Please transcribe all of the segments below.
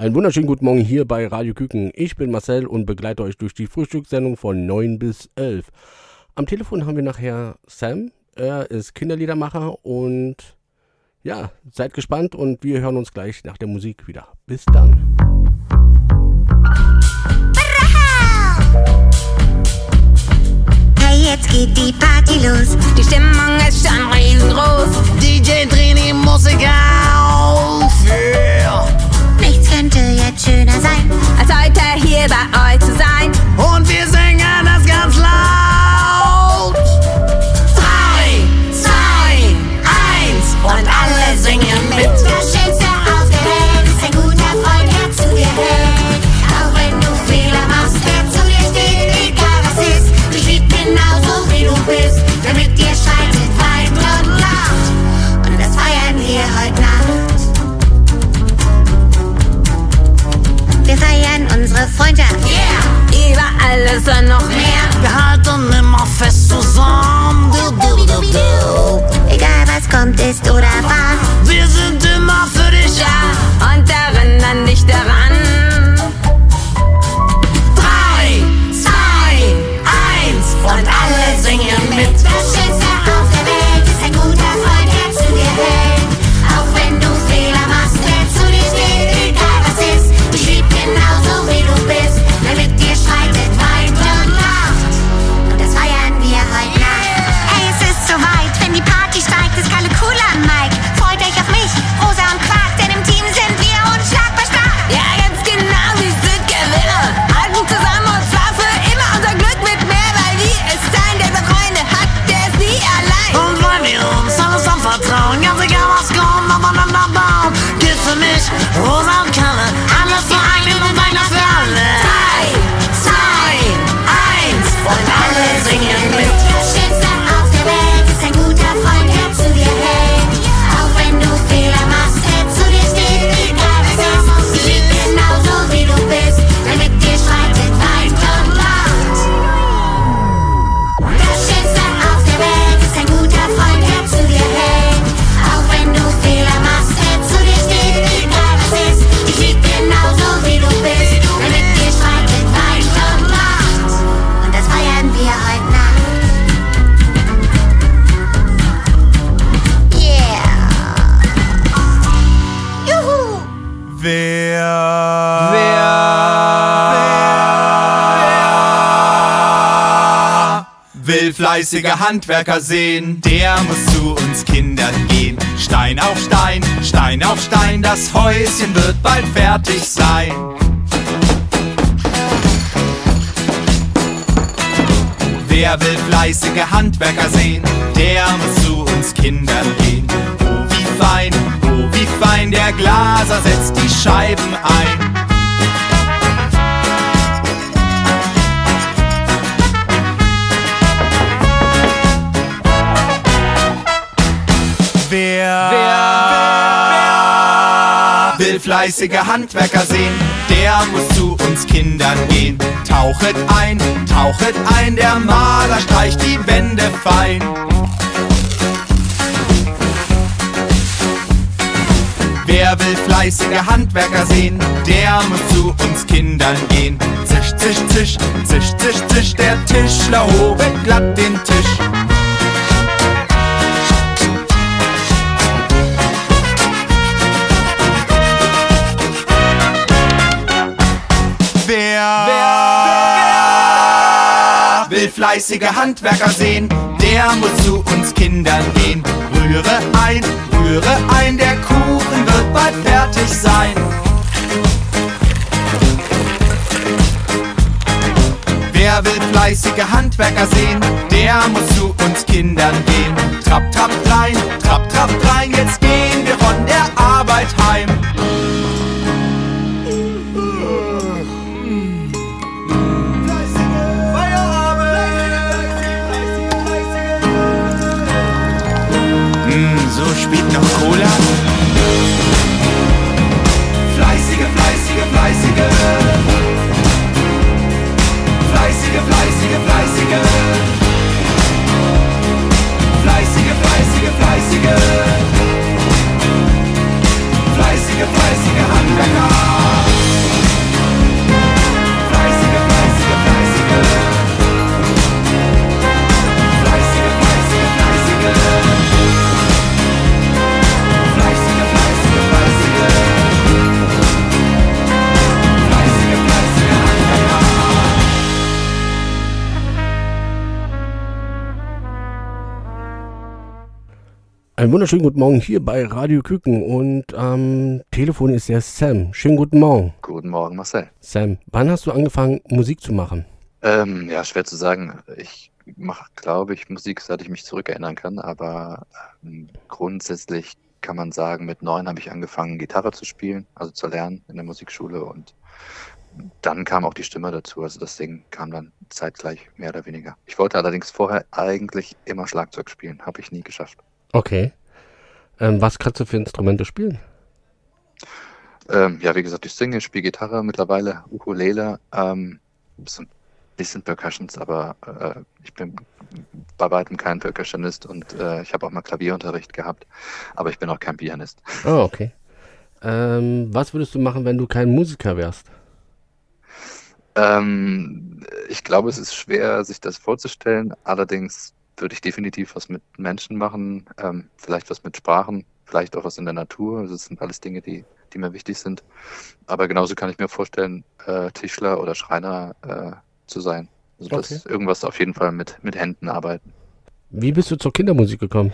Einen wunderschönen guten Morgen hier bei Radio Küken. Ich bin Marcel und begleite euch durch die Frühstückssendung von 9 bis 11. Am Telefon haben wir nachher Sam. Er ist Kinderliedermacher und ja, seid gespannt und wir hören uns gleich nach der Musik wieder. Bis dann. Hey, jetzt geht die Party los. Die Stimmung ist schon riesengroß. DJ, dreh die Musik auf. Yeah. Nichts könnte jetzt schöner sein, als heute hier bei euch zu sein. Und Freundschaft. Yeah! Über alles und noch mehr. Wir halten immer fest zusammen. Du, du, du, du. Egal was kommt, ist oder war. Fleißige Handwerker sehen, der muss zu uns Kindern gehen. Stein auf Stein, Stein auf Stein, das Häuschen wird bald fertig sein. Wer will fleißige Handwerker sehen, der muss zu uns Kindern gehen. Oh, wie fein, oh, wie fein, der Glaser setzt die Scheiben ein. Wer, wer, will fleißige Handwerker sehen, der muss zu uns Kindern gehen. Tauchet ein, tauchet ein, der Maler streicht die Wände fein. Wer will fleißige Handwerker sehen, der muss zu uns Kindern gehen. Zisch, zisch, zisch, zisch, zisch, zisch, der Tischler hobet glatt den Tisch. Fleißige Handwerker sehen, der muss zu uns Kindern gehen. Rühre ein, rühre ein, der Kuchen wird bald fertig sein. Wer will fleißige Handwerker sehen, der muss zu uns Kindern gehen. Trapp, trapp rein, trapp, trapp rein, jetzt gehen wir von der Arbeit heim. Einen wunderschönen guten Morgen hier bei Radio Küken und am Telefon ist der Sam. Schönen guten Morgen. Guten Morgen, Marcel. Sam, wann hast du angefangen, Musik zu machen? Ähm, ja, schwer zu sagen. Ich mache, glaube ich, Musik, seit ich mich zurückerinnern kann, aber ähm, grundsätzlich kann man sagen, mit neun habe ich angefangen, Gitarre zu spielen, also zu lernen in der Musikschule und dann kam auch die Stimme dazu. Also das Ding kam dann zeitgleich, mehr oder weniger. Ich wollte allerdings vorher eigentlich immer Schlagzeug spielen, habe ich nie geschafft. Okay. Ähm, was kannst du für Instrumente spielen? Ähm, ja, wie gesagt, ich singe, ich spiele Gitarre mittlerweile, Ukulele, ähm, so ein bisschen Percussions, aber äh, ich bin bei weitem kein Percussionist und äh, ich habe auch mal Klavierunterricht gehabt, aber ich bin auch kein Pianist. Oh, okay. Ähm, was würdest du machen, wenn du kein Musiker wärst? Ähm, ich glaube, es ist schwer, sich das vorzustellen. Allerdings würde ich definitiv was mit Menschen machen, ähm, vielleicht was mit Sprachen, vielleicht auch was in der Natur. Das sind alles Dinge, die, die mir wichtig sind. Aber genauso kann ich mir vorstellen, äh, Tischler oder Schreiner äh, zu sein. Also das Okay. irgendwas auf jeden Fall mit, mit Händen arbeiten. Wie bist du zur Kindermusik gekommen?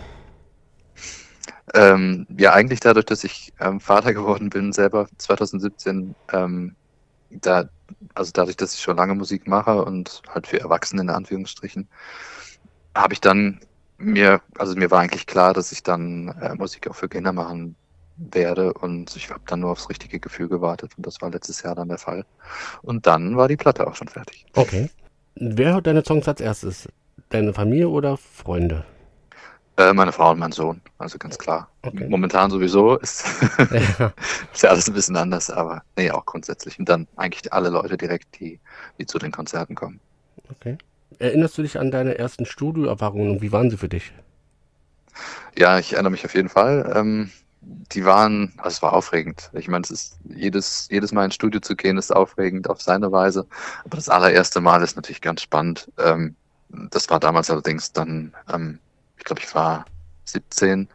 Ähm, ja, eigentlich dadurch, dass ich ähm, Vater geworden bin, selber 2017, ähm, da, also dadurch, dass ich schon lange Musik mache und halt für Erwachsene in Anführungsstrichen, habe ich dann mir, also mir war eigentlich klar, dass ich dann äh, Musik auch für Kinder machen werde und ich habe dann nur aufs richtige Gefühl gewartet und das war letztes Jahr dann der Fall. Und dann war die Platte auch schon fertig. Okay. Wer hört deine Songs als erstes? Deine Familie oder Freunde? Äh, meine Frau und mein Sohn, also ganz klar. Okay. Momentan sowieso ist, Ja. ist ja alles ein bisschen anders, aber nee, auch grundsätzlich. Und dann eigentlich alle Leute direkt, die, die zu den Konzerten kommen. Okay. Erinnerst du dich an deine ersten Studioerfahrungen und wie waren sie für dich? Ja, ich erinnere mich auf jeden Fall. Ähm, die waren, also es war aufregend. Ich meine, es ist jedes, jedes Mal ins Studio zu gehen, ist aufregend auf seine Weise. Aber das allererste Mal ist natürlich ganz spannend. Ähm, das war damals allerdings dann, ähm, ich glaube, ich war 17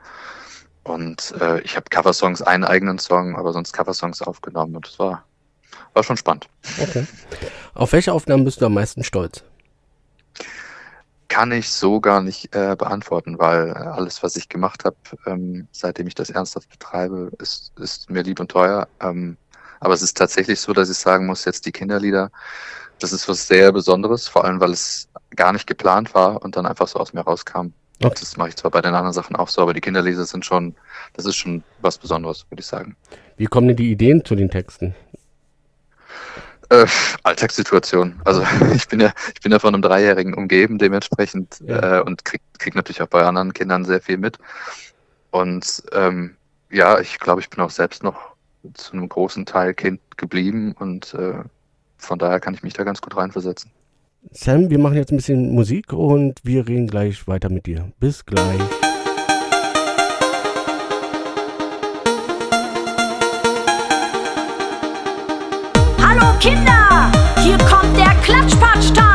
und äh, ich habe Coversongs, einen eigenen Song, aber sonst Coversongs aufgenommen und das war, war schon spannend. Okay. Auf welche Aufnahmen bist du am meisten stolz? Kann ich so gar nicht äh, beantworten, weil äh, alles, was ich gemacht habe, ähm, seitdem ich das ernsthaft betreibe, ist, ist mir lieb und teuer. Ähm, aber es ist tatsächlich so, dass ich sagen muss, jetzt die Kinderlieder, das ist was sehr Besonderes, vor allem weil es gar nicht geplant war und dann einfach so aus mir rauskam. Okay. Das mache ich zwar bei den anderen Sachen auch so, aber die Kinderlieder sind schon, das ist schon was Besonderes, würde ich sagen. Wie kommen dir die Ideen zu den Texten? Äh, Alltagssituation. Also ich bin ja, ich bin ja von einem Dreijährigen umgeben, dementsprechend Ja. äh, und krieg, krieg natürlich auch bei anderen Kindern sehr viel mit. Und ähm, ja, ich glaube, ich bin auch selbst noch zu einem großen Teil Kind geblieben und äh, von daher kann ich mich da ganz gut reinversetzen. Sam, wir machen jetzt ein bisschen Musik und wir reden gleich weiter mit dir. Bis gleich. Kinder, hier kommt der Klatschpatsch-Tanz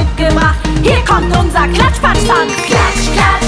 mitgebracht. Hier kommt unser Klatschpatsch-Tanz. Klatsch, klatsch,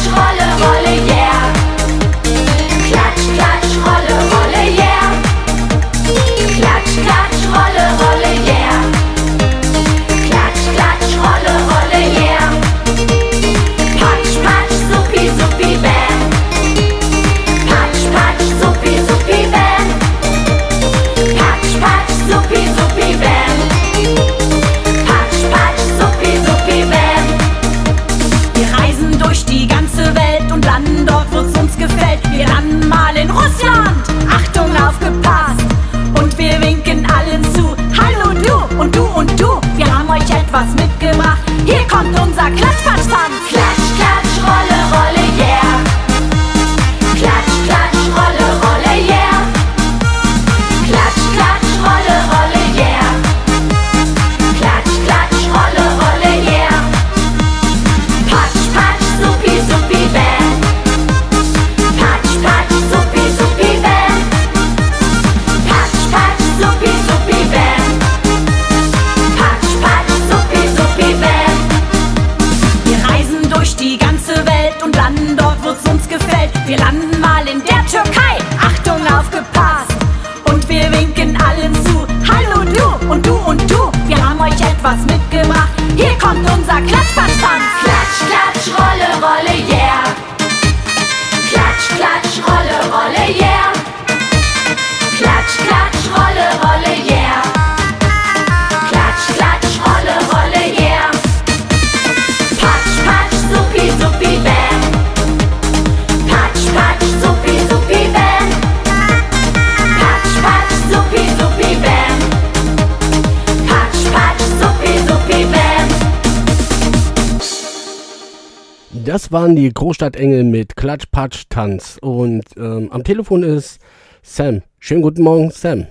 Das waren die Großstadtengel mit Klatsch, Patsch, Tanz. Und ähm, am Telefon ist Sam. Schönen guten Morgen, Sam.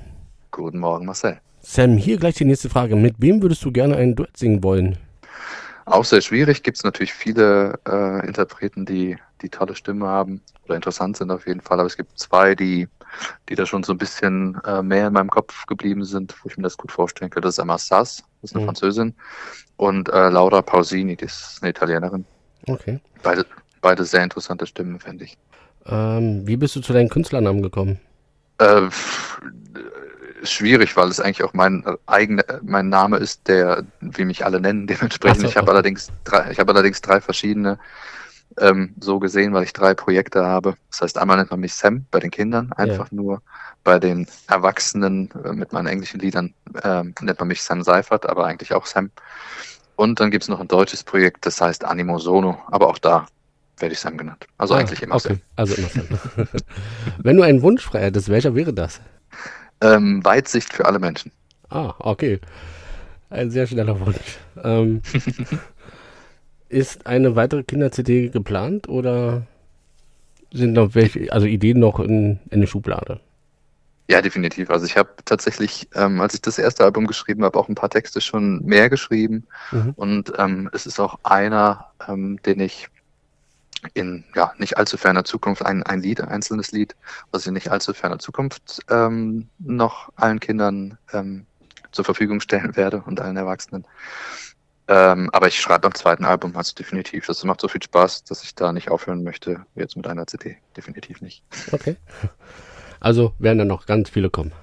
Guten Morgen, Marcel. Sam, hier gleich die nächste Frage. Mit wem würdest du gerne ein Duett singen wollen? Auch sehr schwierig. Gibt es natürlich viele äh, Interpreten, die die tolle Stimme haben oder interessant sind auf jeden Fall. Aber es gibt zwei, die, die da schon so ein bisschen äh, mehr in meinem Kopf geblieben sind, wo ich mir das gut vorstellen könnte. Das ist Emma Sass, das ist eine Mhm. Französin, und äh, Laura Pausini, die ist eine Italienerin. Okay. Beide, beide sehr interessante Stimmen, finde ich. Ähm, wie bist du zu deinem Künstlernamen gekommen? Äh, äh, schwierig, weil es eigentlich auch mein äh, eigener, äh, mein Name ist, der, wie mich alle nennen, dementsprechend. So, ich habe allerdings drei, ich habe allerdings drei verschiedene ähm, so gesehen, weil ich drei Projekte habe. Das heißt, einmal nennt man mich Sam bei den Kindern, einfach nur. Bei den Erwachsenen äh, mit meinen englischen Liedern ähm, nennt man mich Sam Seifert, aber eigentlich auch Sam. Und dann gibt es noch ein deutsches Projekt, das heißt Animo Sono, aber auch da werde ich Sam genannt. Also Ah, eigentlich immer okay. Also immer Sam. Wenn du einen Wunsch frei hättest, welcher wäre das? Sam. Ähm, Weitsicht für alle Menschen. Ah, okay. Ein sehr schneller Wunsch. Ähm, ist eine weitere Kinder-CD geplant oder sind noch welche, also Ideen noch in, in der Schublade? Ja, definitiv. Also ich habe tatsächlich, ähm, als ich das erste Album geschrieben habe, auch ein paar Texte schon mehr geschrieben. Mhm. Und ähm, es ist auch einer, ähm, den ich in ja, nicht allzu ferner Zukunft, ein, ein Lied, ein einzelnes Lied, was ich in nicht allzu ferner Zukunft ähm, noch allen Kindern ähm, zur Verfügung stellen werde und allen Erwachsenen. Ähm, aber ich schreibe am zweiten Album, also definitiv. Das macht so viel Spaß, dass ich da nicht aufhören möchte, jetzt mit einer CD. Definitiv nicht. Okay. Also werden dann noch ganz viele kommen.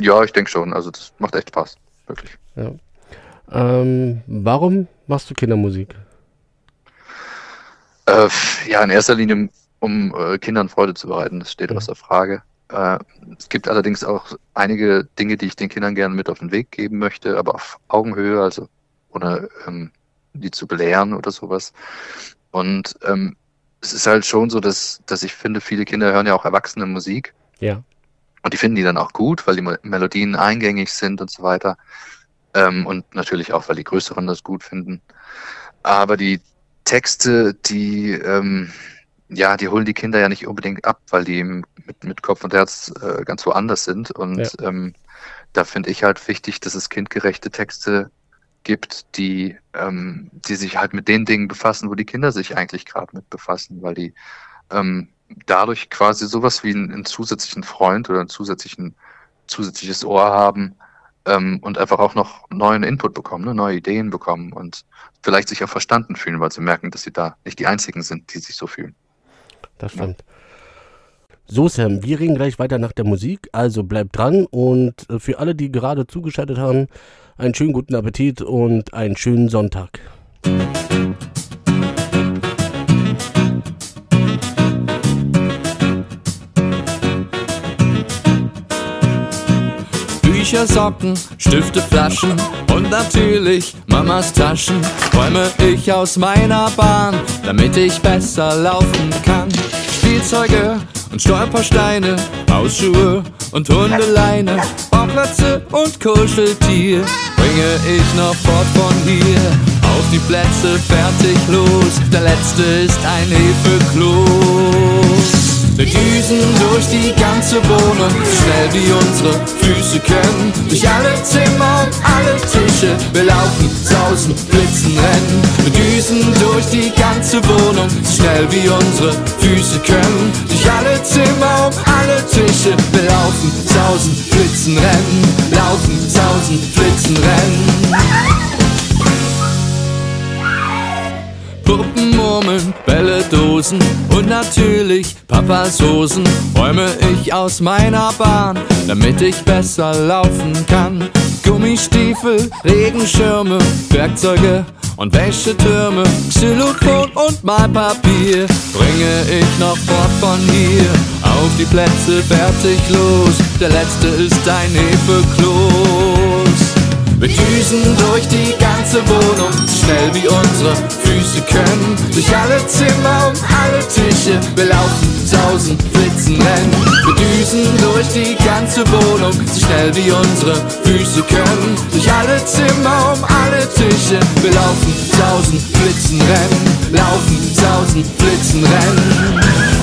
Ja, ich denke schon. Also das macht echt Spaß. Wirklich. Ja. Ähm, warum machst du Kindermusik? Äh, ja, in erster Linie, um äh, Kindern Freude zu bereiten, das steht Mhm. außer Frage. Äh, es gibt allerdings auch einige Dinge, die ich den Kindern gerne mit auf den Weg geben möchte, aber auf Augenhöhe, also ohne ähm, die zu belehren oder sowas. Und ähm, es ist halt schon so, dass, dass ich finde, viele Kinder hören ja auch erwachsene Musik Ja. und die finden die dann auch gut, weil die Melodien eingängig sind und so weiter. Ähm, und natürlich auch, weil die Größeren das gut finden. Aber die Texte, die, ähm, ja, die holen die Kinder ja nicht unbedingt ab, weil die mit, mit Kopf und Herz äh, ganz woanders sind. Und Ja. ähm, da finde ich halt wichtig, dass es kindgerechte Texte gibt, die, ähm, die sich halt mit den Dingen befassen, wo die Kinder sich eigentlich gerade mit befassen, weil die ähm, dadurch quasi sowas wie einen, einen zusätzlichen Freund oder einen zusätzlichen zusätzliches Ohr haben ähm, und einfach auch noch neuen Input bekommen, ne, neue Ideen bekommen und vielleicht sich auch verstanden fühlen, weil sie merken, dass sie da nicht die einzigen sind, die sich so fühlen. Das stimmt. So, Sam, wir reden gleich weiter nach der Musik, also bleibt dran und äh, für alle, die gerade zugeschaltet haben, einen schönen guten Appetit und einen schönen Sonntag. Bücher, Socken, Stifte, Flaschen und natürlich Mamas Taschen räume ich aus meiner Bahn, damit ich besser laufen kann. Spielzeuge und Stolpersteine, Hausschuhe und Hundeleine, Bauklötze und Kuscheltier bringe ich noch fort von hier. Auf die Plätze fertig los, der letzte ist ein Hefekloß. Wir düsen durch die ganze Wohnung, schnell wie unsere Füße können. Durch alle Zimmer und alle Tische, wir laufen, sausen, blitzen, rennen. Wir düsen durch die ganze Wohnung, schnell wie unsere Füße können. Durch alle Zimmer und alle Tische, wir laufen, sausen, blitzen, rennen. Laufen, sausen, blitzen, rennen. Murmeln, Bälle, Dosen und natürlich Papas Hosen räume ich aus meiner Bahn, damit ich besser laufen kann. Gummistiefel, Regenschirme, Werkzeuge und Wäschetürme, Xylophon und Malpapier bringe ich noch fort von hier. Auf die Plätze fertig los, der letzte ist ein Hefekloß. Wir düsen durch die ganze Wohnung, schnell wie unsere Füße können. Durch alle Zimmer und alle Tische, wir laufen, sausen, flitzen, rennen. Wir düsen durch die ganze Wohnung, so schnell wie unsere Füße können. Durch alle Zimmer und alle Tische, wir laufen, sausen, flitzen, rennen. Laufen, sausen, flitzen, rennen.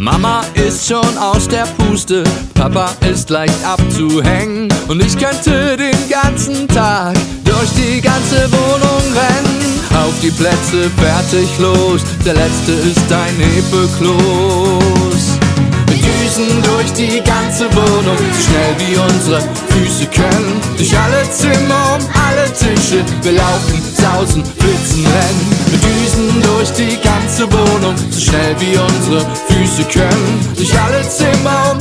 Mama ist schon aus der Puste, Papa ist leicht abzuhängen und ich könnte den ganzen Tag durch die ganze Wohnung rennen. Auf die Plätze, fertig, los, der letzte ist ein Hebekloß. Wir düsen durch die ganze Wohnung, so schnell wie unsere Füße können. Durch alle Zimmer, um alle Tische, wir laufen, sausen, flitzen, rennen. Wir düsen durch die ganze Wohnung, so schnell wie unsere Füße können. Durch alle Zimmer, um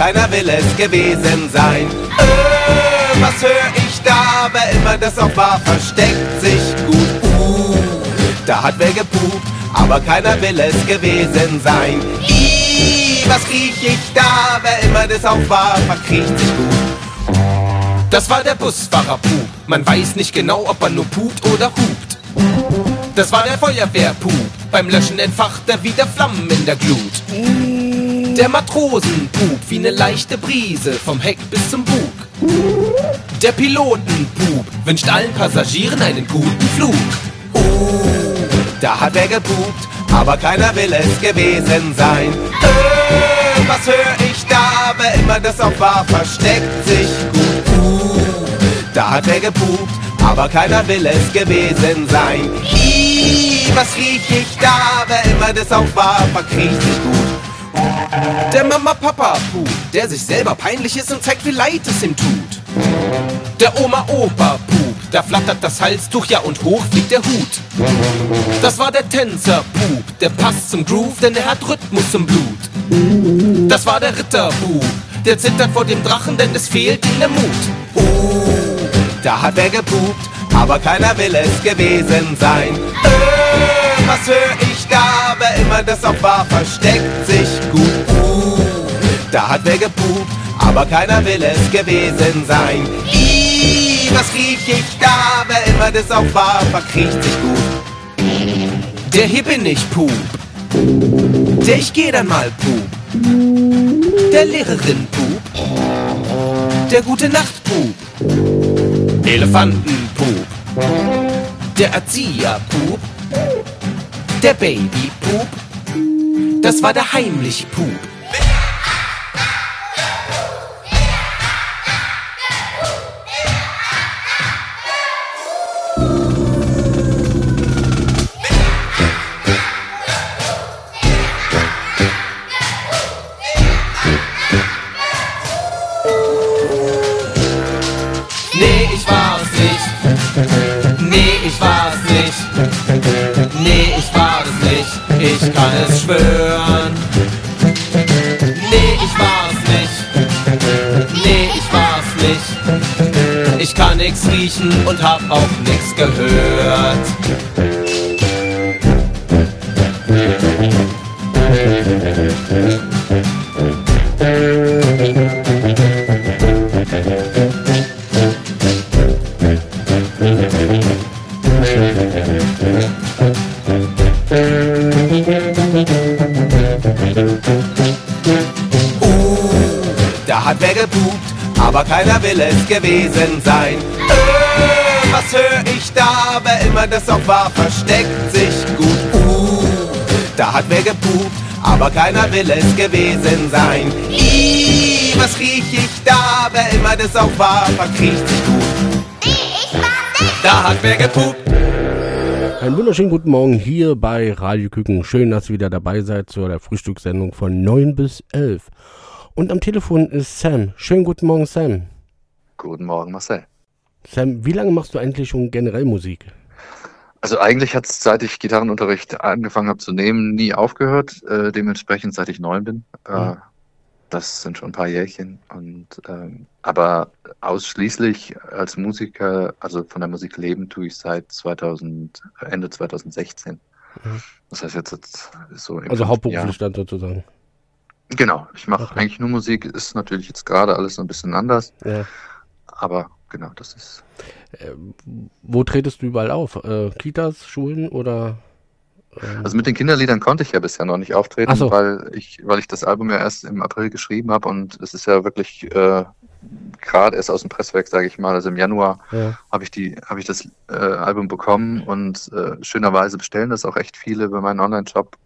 keiner will es gewesen sein. Äh, was hör ich da? Wer immer das auch war, versteckt sich gut. Uh, da hat wer gepupt, aber keiner will es gewesen sein. Ih, was riech ich da? Wer immer das auch war, verkriecht sich gut. Das war der Busfahrer Pup. Man weiß nicht genau, ob er nur pupt oder hupt. Das war der Feuerwehrpup. Beim Löschen entfacht er wieder Flammen in der Glut. Der Matrosenpup wie ne leichte Brise vom Heck bis zum Bug. Der Pilotenpup wünscht allen Passagieren einen guten Flug. Oh, da hat er gepupt, aber keiner will es gewesen sein. Äh, was hör ich da? Wer immer das auch war, versteckt sich gut. Uh, da hat er gepupt, aber keiner will es gewesen sein. Ih, was riech ich da? Wer immer das auch war, verkriecht sich gut. Der Mama-Papa-Pup, der sich selber peinlich ist und zeigt, wie leid es ihm tut. Der Oma-Opa-Pup, da flattert das Halstuch, ja und hoch fliegt der Hut. Das war der Tänzer-Pup, der passt zum Groove, denn er hat Rhythmus im Blut. Das war der Ritter-Pup, der zittert vor dem Drachen, denn es fehlt ihm der Mut. Uh, da hat wer gepupt, aber keiner will es gewesen sein. Äh, was? Wer immer das auch war, versteckt sich gut. Uh, da hat wer gepupt, aber keiner will es gewesen sein. Ih, was riech ich da? Wer immer das auch war, verkriecht sich gut. Der hier bin ich, Pup. Der ich geh dann mal, Pup. Der Lehrerin, Pup. Der gute Nacht, Pup. Elefanten-Pup. Der Erzieher-Pup. Der Baby-Pup. Das war der Heimlich-Pup. Nee, kann nix riechen und hab auch nix gehört. Da hat wer gepupt, aber keiner will es gewesen sein. Wer immer das auch war, versteckt sich gut. Uh, da hat wer gepupt, aber keiner will es gewesen sein. Ih, was riech ich da? Wer immer das auch war, verkriecht sich gut. Da hat wer gepupt. Einen wunderschönen guten Morgen hier bei Radio Küken. Schön, dass ihr wieder dabei seid zu der Frühstückssendung von 9 bis 11. Und am Telefon ist Sam. Schönen guten Morgen, Sam. Guten Morgen, Marcel. Sam, wie lange machst du eigentlich schon generell Musik? Also eigentlich hat es, seit ich Gitarrenunterricht angefangen habe zu nehmen, nie aufgehört. Äh, dementsprechend, seit ich neun bin. Äh, Mhm. das sind schon ein paar Jährchen. Und ähm, aber ausschließlich als Musiker, also von der Musik leben, tue ich seit 2000, Ende 2016. Mhm. Das heißt jetzt, jetzt so im Also hauptberuflich dann sozusagen. Genau, ich mache Okay. eigentlich nur Musik. Ist natürlich jetzt gerade alles so ein bisschen anders, Ja. aber genau, das ist. Äh, wo tretest du überall auf? Äh, Kitas, Schulen oder? ähm, Also mit den Kinderliedern konnte ich ja bisher noch nicht auftreten, so. weil ich, weil ich das Album ja erst im April geschrieben habe und es ist ja wirklich äh, gerade erst aus dem Presswerk, sage ich mal. Also im Januar ja. habe ich die, habe ich das äh, Album bekommen und äh, schönerweise bestellen das auch echt viele über meinen Online-Shop,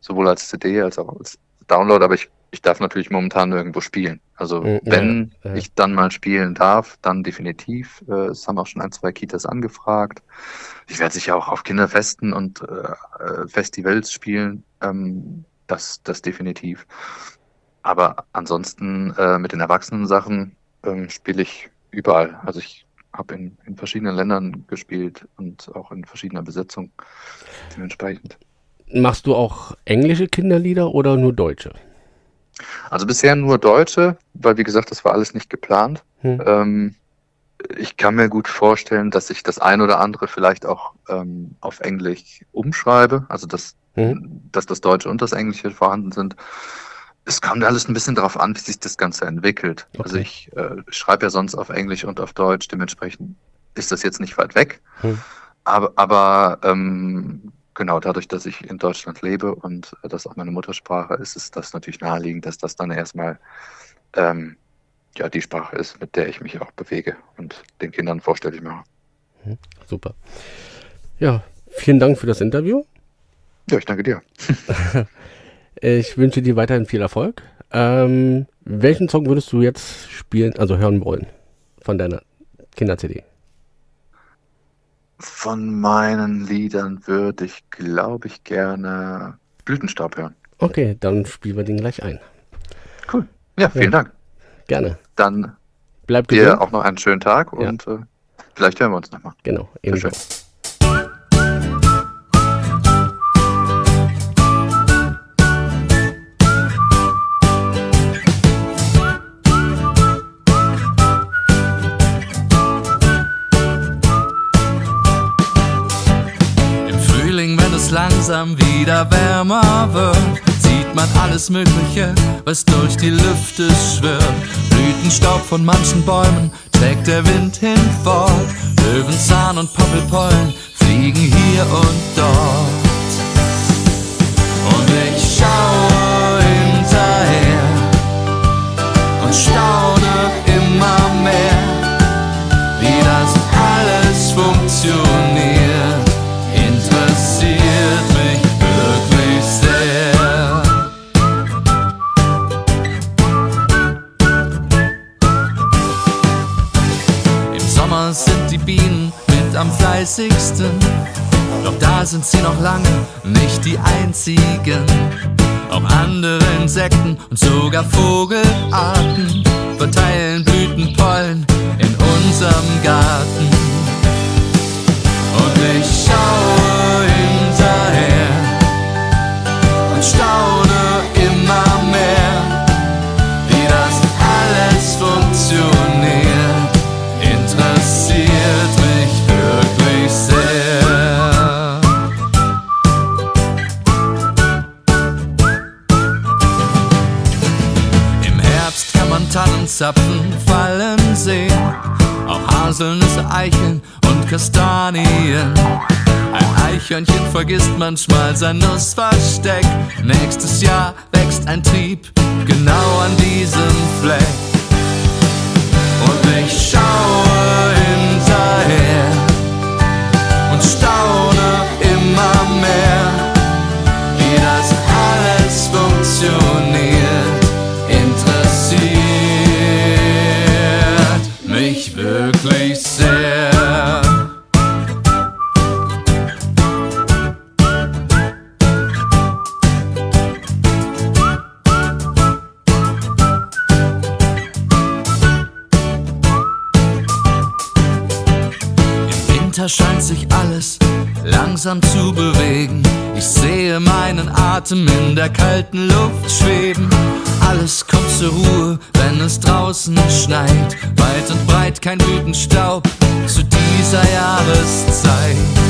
sowohl als CD als auch als Download. Aber ich, ich darf natürlich momentan nirgendwo spielen. Also Mhm, wenn ja, ja. ich dann mal spielen darf, dann definitiv. Äh, es haben auch schon ein, zwei Kitas angefragt. Ich werde sicher auch auf Kinderfesten und äh, äh, Festivals spielen. Ähm, das, das definitiv. Aber ansonsten äh, mit den Erwachsenen-Sachen ähm, spiele ich überall. Also ich habe in, in verschiedenen Ländern gespielt und auch in verschiedener Besetzung dementsprechend. Machst du auch englische Kinderlieder oder nur deutsche? Also bisher nur Deutsche, weil wie gesagt, das war alles nicht geplant. Hm. Ähm, ich kann mir gut vorstellen, dass ich das ein oder andere vielleicht auch ähm, auf Englisch umschreibe, also dass, Mhm. dass das Deutsche und das Englische vorhanden sind. Es kommt alles ein bisschen darauf an, wie sich das Ganze entwickelt. Okay. Also ich äh, schreibe ja sonst auf Englisch und auf Deutsch, dementsprechend ist das jetzt nicht weit weg. Hm. Aber, aber ähm, genau, dadurch, dass ich in Deutschland lebe und äh, das auch meine Muttersprache ist, ist das natürlich naheliegend, dass das dann erstmal ähm, ja die Sprache ist, mit der ich mich auch bewege und den Kindern vorstellig mache. Super. Ja, vielen Dank für das Interview. Ja, ich danke dir. Ich wünsche dir weiterhin viel Erfolg. Ähm, welchen Song würdest du jetzt spielen, also hören wollen von deiner Kinder-CD? Von meinen Liedern würde ich, glaube ich, gerne Blütenstaub hören. Okay, dann spielen wir den gleich ein. Cool. Ja, vielen Ja. Dank. Gerne. Dann Bleib dir gesund. auch noch einen schönen Tag Ja. und äh, vielleicht hören wir uns nochmal. Genau, ebenso. Wieder wärmer wird, sieht man alles Mögliche, was durch die Lüfte schwirrt. Blütenstaub von manchen Bäumen trägt der Wind hinfort. Löwenzahn und Poppelpollen fliegen hier und dort. Und ich schaue 30. Doch da sind sie noch lange nicht die einzigen. Auch andere Insekten und sogar Vogelarten verteilen Blütenpollen in unserem Garten. Und ich schaue. Haselnüsse, Eicheln und Kastanien. Ein Eichhörnchen vergisst manchmal sein Nussversteck. Nächstes Jahr wächst ein Trieb genau an diesem Fleck. Und ich schaue hinterher und staune scheint sich alles langsam zu bewegen. Ich sehe meinen Atem in der kalten Luft schweben. Alles kommt zur Ruhe, wenn es draußen schneit. Weit und breit kein Blütenstaub zu dieser Jahreszeit.